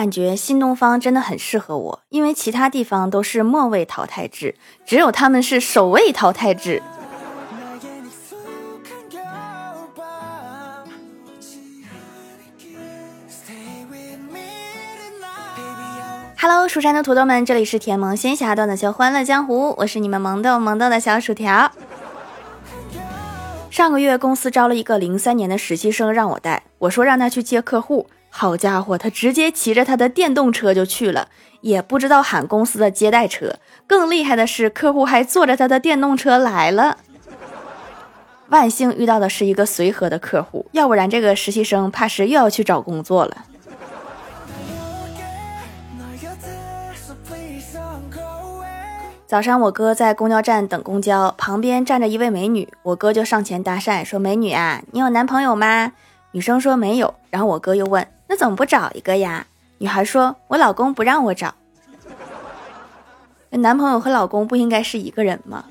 感觉新东方真的很适合我，因为其他地方都是末位淘汰制，只有他们是首位淘汰制。Hello，蜀山的土豆们，这里是甜萌仙侠段子秀欢乐江湖，我是你们萌豆萌豆的小薯条。上个月公司招了一个零三年的实习生让我带，我说让他去接客户。好家伙，他直接骑着他的电动车就去了，也不知道喊公司的接待车。更厉害的是，客户还坐着他的电动车来了。万幸遇到的是一个随和的客户，要不然这个实习生怕是又要去找工作了。早上我哥在公交站等公交，旁边站着一位美女，我哥就上前搭讪说：“美女啊，你有男朋友吗？”女生说没有，然后我哥又问。那怎么不找一个呀？女孩说：“我老公不让我找。”男朋友和老公不应该是一个人吗？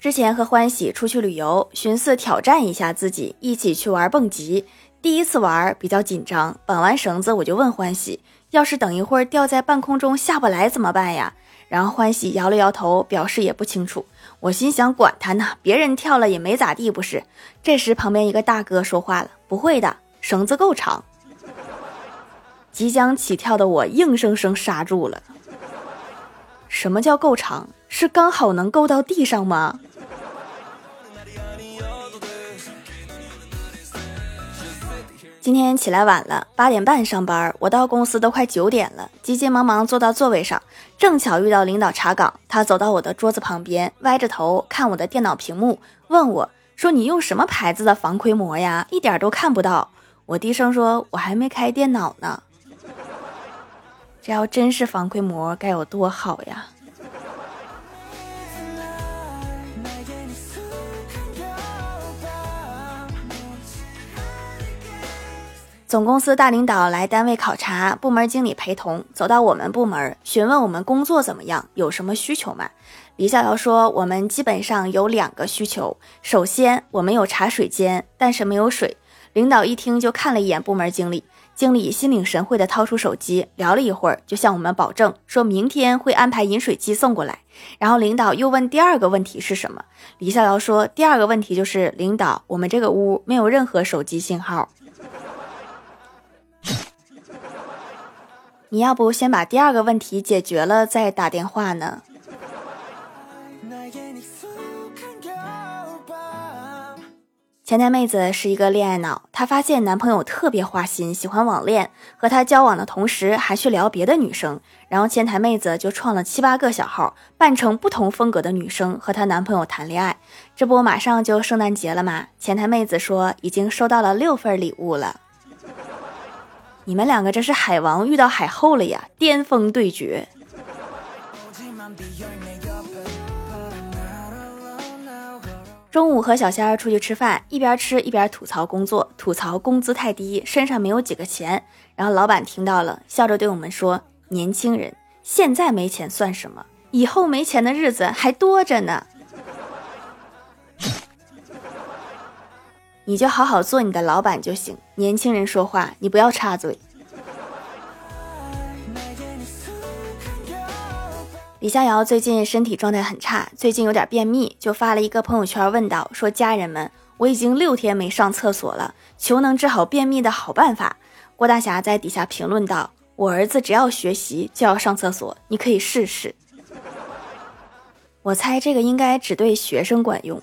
之前和欢喜出去旅游，寻思挑战一下自己，一起去玩蹦极。第一次玩比较紧张，绑完绳子我就问欢喜：“要是等一会儿掉在半空中下不来怎么办呀？”然后欢喜摇了摇头，表示也不清楚。我心想，管他呢，别人跳了也没咋地，不是？这时旁边一个大哥说话了：“不会的，绳子够长。”即将起跳的我硬生生刹住了。什么叫够长？是刚好能够到地上吗？今天起来晚了，八点半上班，我到公司都快九点了，急急忙忙坐到座位上，正巧遇到领导查岗，他走到我的桌子旁边，歪着头看我的电脑屏幕，问我说：“你用什么牌子的防窥膜呀？一点都看不到。”我低声说：“我还没开电脑呢。”这要真是防窥膜，该有多好呀！总公司大领导来单位考察，部门经理陪同，走到我们部门，询问我们工作怎么样，有什么需求吗？李逍遥说，我们基本上有两个需求，首先我们有茶水间，但是没有水。领导一听就看了一眼部门经理，经理心领神会的掏出手机，聊了一会儿，就向我们保证，说明天会安排饮水机送过来。然后领导又问第二个问题是什么？李逍遥说，第二个问题就是领导，我们这个屋没有任何手机信号。你要不先把第二个问题解决了再打电话呢？前台妹子是一个恋爱脑，她发现男朋友特别花心，喜欢网恋，和他交往的同时还去聊别的女生，然后前台妹子就创了七八个小号，扮成不同风格的女生和她男朋友谈恋爱。这不马上就圣诞节了吗？前台妹子说已经收到了六份礼物了。你们两个这是海王遇到海后了呀，巅峰对决。中午和小仙儿出去吃饭，一边吃一边吐槽工作，吐槽工资太低，身上没有几个钱。然后老板听到了，笑着对我们说：“年轻人，现在没钱算什么？以后没钱的日子还多着呢。”你就好好做你的老板就行。年轻人说话，你不要插嘴。李逍遥最近身体状态很差，最近有点便秘，就发了一个朋友圈问道：“说家人们，我已经六天没上厕所了，求能治好便秘的好办法。”郭大侠在底下评论道：“我儿子只要学习就要上厕所，你可以试试。”我猜这个应该只对学生管用。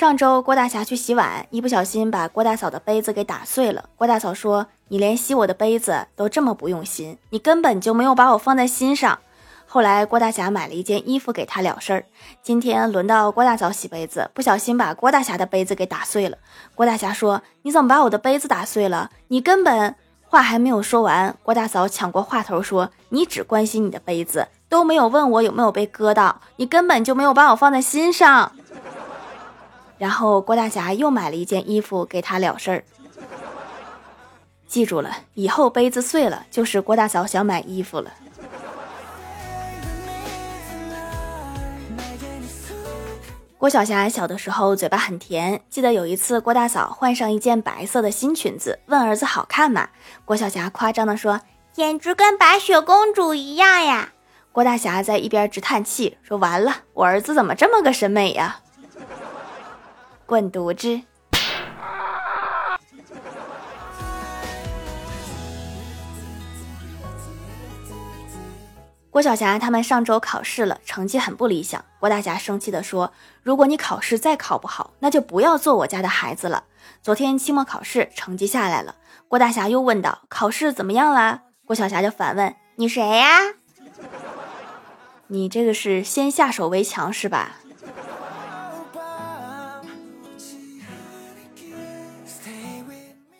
上周郭大侠去洗碗，一不小心把郭大嫂的杯子给打碎了。郭大嫂说：“你连洗我的杯子都这么不用心，你根本就没有把我放在心上。”后来郭大侠买了一件衣服给他了事儿。今天轮到郭大嫂洗杯子，不小心把郭大侠的杯子给打碎了。郭大侠说：“你怎么把我的杯子打碎了？你根本……”话还没有说完，郭大嫂抢过话头说：“你只关心你的杯子，都没有问我有没有被割到，你根本就没有把我放在心上。”然后郭大侠又买了一件衣服给他了事儿。记住了，以后杯子碎了就是郭大嫂想买衣服了。郭晓霞小的时候嘴巴很甜，记得有一次郭大嫂换上一件白色的新裙子，问儿子好看吗？郭晓霞夸张地说：“简直跟白雪公主一样呀！”郭大侠在一边直叹气，说：“完了，我儿子怎么这么个审美呀？”滚犊子！郭晓霞他们上周考试了，成绩很不理想。郭大侠生气地说：“如果你考试再考不好，那就不要做我家的孩子了。”昨天期末考试成绩下来了，郭大侠又问道：“考试怎么样了？”郭晓霞就反问：“你谁呀？你这个是先下手为强是吧？”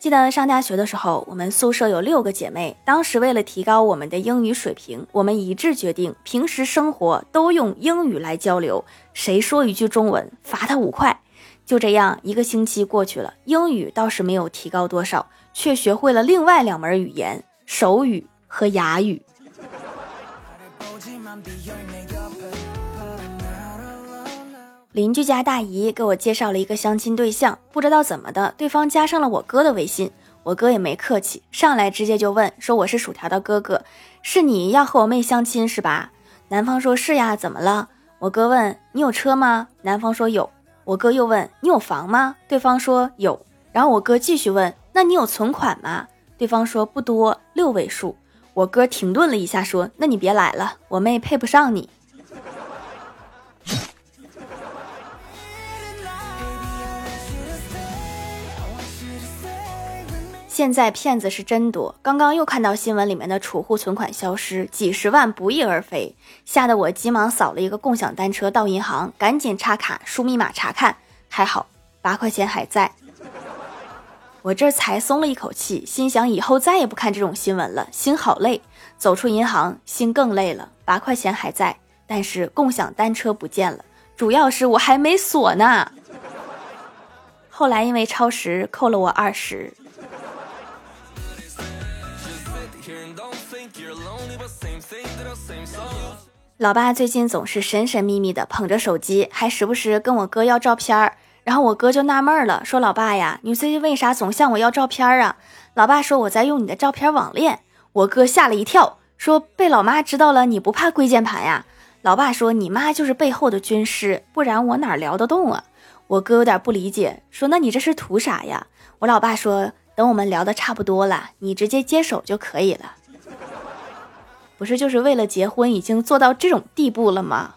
记得上大学的时候，我们宿舍有六个姐妹。当时为了提高我们的英语水平，我们一致决定平时生活都用英语来交流。谁说一句中文，罚他五块。就这样，一个星期过去了，英语倒是没有提高多少，却学会了另外两门语言——手语和哑语。邻居家大姨给我介绍了一个相亲对象，不知道怎么的，对方加上了我哥的微信。我哥也没客气，上来直接就问说：“我是薯条的哥哥，是你要和我妹相亲是吧？”男方说是呀，怎么了？我哥问：“你有车吗？”男方说有。我哥又问：“你有房吗？”对方说有。然后我哥继续问：“那你有存款吗？”对方说不多，六位数。我哥停顿了一下说：“那你别来了，我妹配不上你。”现在骗子是真多，刚刚又看到新闻里面的储户存款消失，几十万不翼而飞，吓得我急忙扫了一个共享单车到银行，赶紧插卡输密码查看，还好八块钱还在，我这才松了一口气，心想以后再也不看这种新闻了，心好累。走出银行，心更累了，八块钱还在，但是共享单车不见了，主要是我还没锁呢。后来因为超时扣了我二十。老爸最近总是神神秘秘的捧着手机，还时不时跟我哥要照片儿。然后我哥就纳闷了，说：“老爸呀，你最近为啥总向我要照片啊？”老爸说：“我在用你的照片网恋。”我哥吓了一跳，说：“被老妈知道了，你不怕跪键盘呀？”老爸说：“你妈就是背后的军师，不然我哪聊得动啊？”我哥有点不理解，说：“那你这是图啥呀？”我老爸说：“等我们聊的差不多了，你直接接手就可以了。”不是就是为了结婚，已经做到这种地步了吗？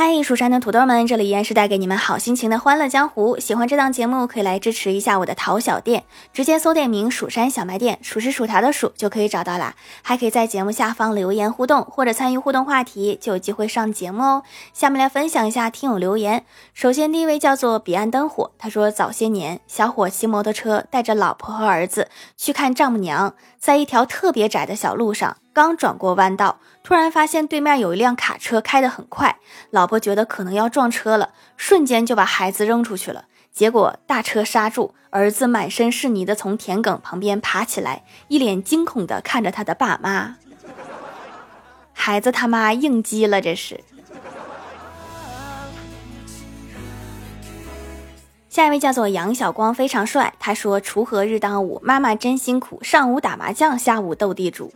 嗨，蜀山的土豆们，这里依然是带给你们好心情的欢乐江湖。喜欢这档节目，可以来支持一下我的淘小店，直接搜店名“蜀山小卖店”，数是薯条的数就可以找到啦。还可以在节目下方留言互动，或者参与互动话题，就有机会上节目哦。下面来分享一下听友留言。首先，第一位叫做彼岸灯火，他说早些年，小伙骑摩托车带着老婆和儿子去看丈母娘，在一条特别窄的小路上。刚转过弯道，突然发现对面有一辆卡车开得很快，老婆觉得可能要撞车了，瞬间就把孩子扔出去了。结果大车刹住，儿子满身是泥的从田埂旁边爬起来，一脸惊恐的看着他的爸妈。孩子他妈应激了，这是。下一位叫做杨小光，非常帅。他说：“锄禾日当午，妈妈真辛苦，上午打麻将，下午斗地主。”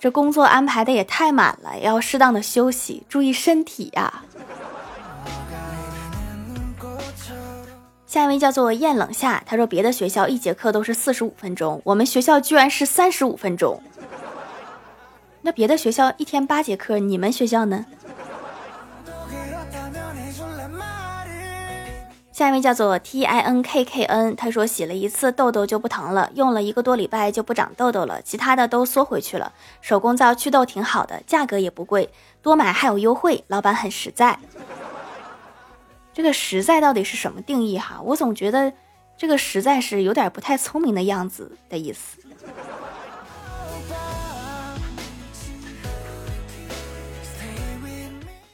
这工作安排的也太满了，要适当的休息，注意身体呀。下一位叫做燕冷夏，他说别的学校一节课都是四十五分钟，我们学校居然是三十五分钟。那别的学校一天八节课，你们学校呢？下一位叫做 T I N K K N，他说洗了一次痘痘就不疼了，用了一个多礼拜就不长痘痘了，其他的都缩回去了。手工皂祛痘挺好的，价格也不贵，多买还有优惠，老板很实在。这个实在到底是什么定义哈？我总觉得这个实在是有点不太聪明的样子的意思。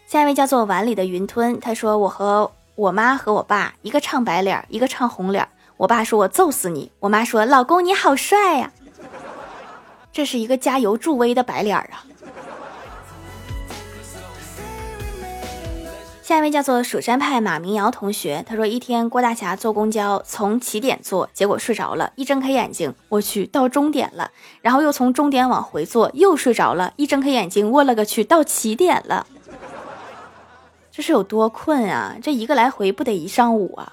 下一位叫做碗里的云吞，他说我和。我妈和我爸一个唱白脸，一个唱红脸。我爸说：“我揍死你！”我妈说：“老公你好帅呀。”这是一个加油助威的白脸啊！下一位叫做蜀山派马明瑶同学，他说一天郭大侠坐公交从起点坐，结果睡着了，一睁开眼睛，我去到终点了，然后又从终点往回坐，又睡着了，一睁开眼睛，我了个去到起点了，这是有多困啊？这一个来回不得一上午啊？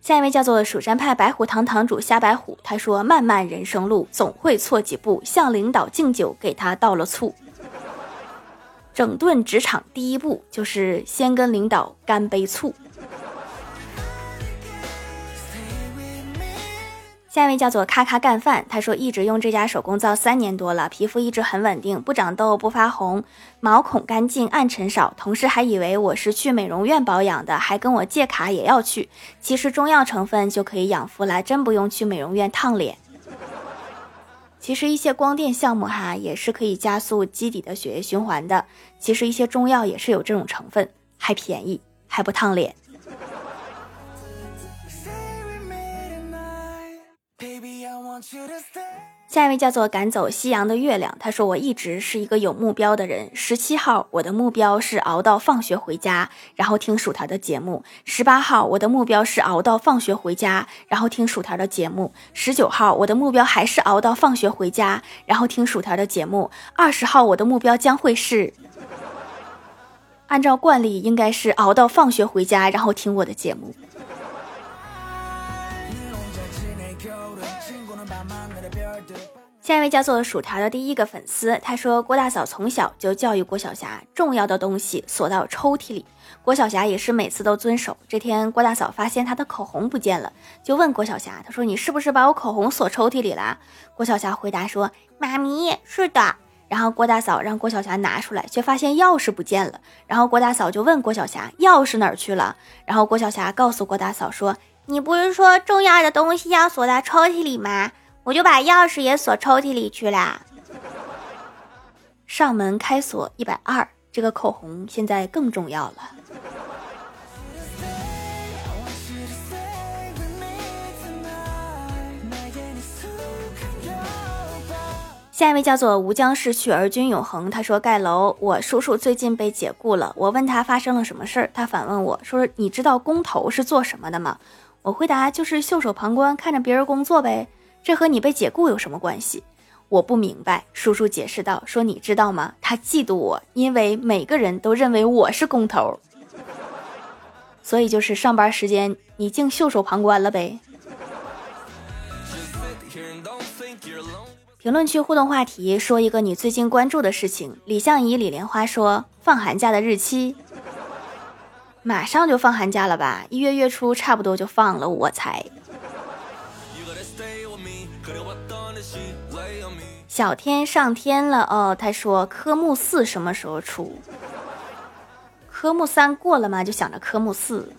下一位叫做蜀山派白虎堂堂主虾白虎，他说漫漫人生路，总会错几步，向领导敬酒，给他倒了醋。整顿职场第一步就是先跟领导干杯醋。下一位叫做咔咔干饭，他说一直用这家手工皂三年多了，皮肤一直很稳定，不长痘不发红，毛孔干净暗沉少。同事还以为我是去美容院保养的，还跟我借卡也要去。其实中药成分就可以养肤了，真不用去美容院烫脸。其实一些光电项目哈也是可以加速基底的血液循环的。其实一些中药也是有这种成分，还便宜，还不烫脸。下一位叫做赶走夕阳的月亮，他说我一直是一个有目标的人。十七号，我的目标是熬到放学回家，然后听薯条的节目。十八号，我的目标是熬到放学回家，然后听薯条的节目。十九号，我的目标还是熬到放学回家，然后听薯条的节目。二十号，我的目标将会是，按照惯例应该是熬到放学回家，然后听我的节目。下一位叫做薯条的第一个粉丝，他说郭大嫂从小就教育郭晓霞，重要的东西锁到抽屉里。郭晓霞也是每次都遵守。这天郭大嫂发现她的口红不见了，就问郭晓霞，她说你是不是把我口红锁抽屉里了？郭晓霞回答说妈咪是的。然后郭大嫂让郭晓霞拿出来，却发现钥匙不见了。然后郭大嫂就问郭晓霞钥匙哪儿去了？然后郭晓霞告诉郭大嫂说你不是说重要的东西要锁在抽屉里吗？我就把钥匙也锁抽屉里去了。上门开锁一百二，这个口红现在更重要了。下一位叫做吴江逝去而君永恒，他说盖楼，我叔叔最近被解雇了。我问他发生了什么事儿，他反问我说：“你知道工头是做什么的吗？”我回答：“就是袖手旁观，看着别人工作呗。”这和你被解雇有什么关系？我不明白。叔叔解释道：“说你知道吗？他嫉妒我，因为每个人都认为我是工头，所以就是上班时间你竟袖手旁观了呗。”评论区互动话题：说一个你最近关注的事情。李相宜、李莲花说：“放寒假的日期，马上就放寒假了吧？一月月初差不多就放了，我猜。”小天上天了哦，他说科目四什么时候出？科目三过了吗？就想着科目四。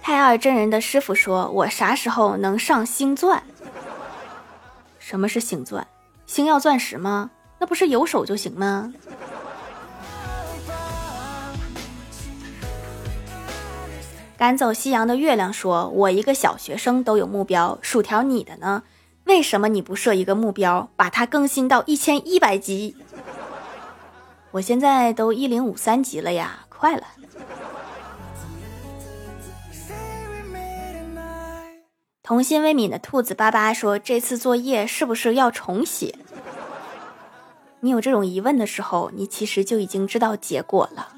太二真人的师傅说：“我啥时候能上星钻？什么是星钻？星耀钻石吗？那不是有手就行吗？”赶走夕阳的月亮说：“我一个小学生都有目标，薯条你的呢？为什么你不设一个目标，把它更新到一千一百级？我现在都一零五三级了呀，快了。”童心未泯的兔子巴巴说：“这次作业是不是要重写？”你有这种疑问的时候，你其实就已经知道结果了。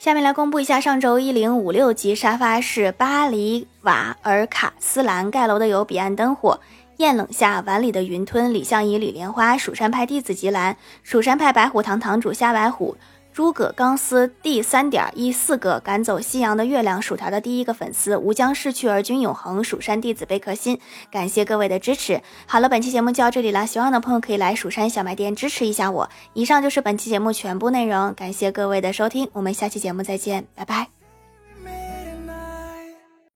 下面来公布一下上周一零五六级沙发是巴黎瓦尔卡斯兰盖楼的有彼岸灯火、艳冷下碗里的云吞、李相宜、李莲花、蜀山派弟子吉兰、蜀山派白虎堂堂主夏白虎。诸葛钢丝第三点一四个赶走夕阳的月亮薯条的第一个粉丝吾将逝去而君永恒蜀山弟子贝壳心，感谢各位的支持。好了，本期节目就到这里了，喜欢的朋友可以来蜀山小卖店支持一下我。以上就是本期节目全部内容，感谢各位的收听，我们下期节目再见，拜拜。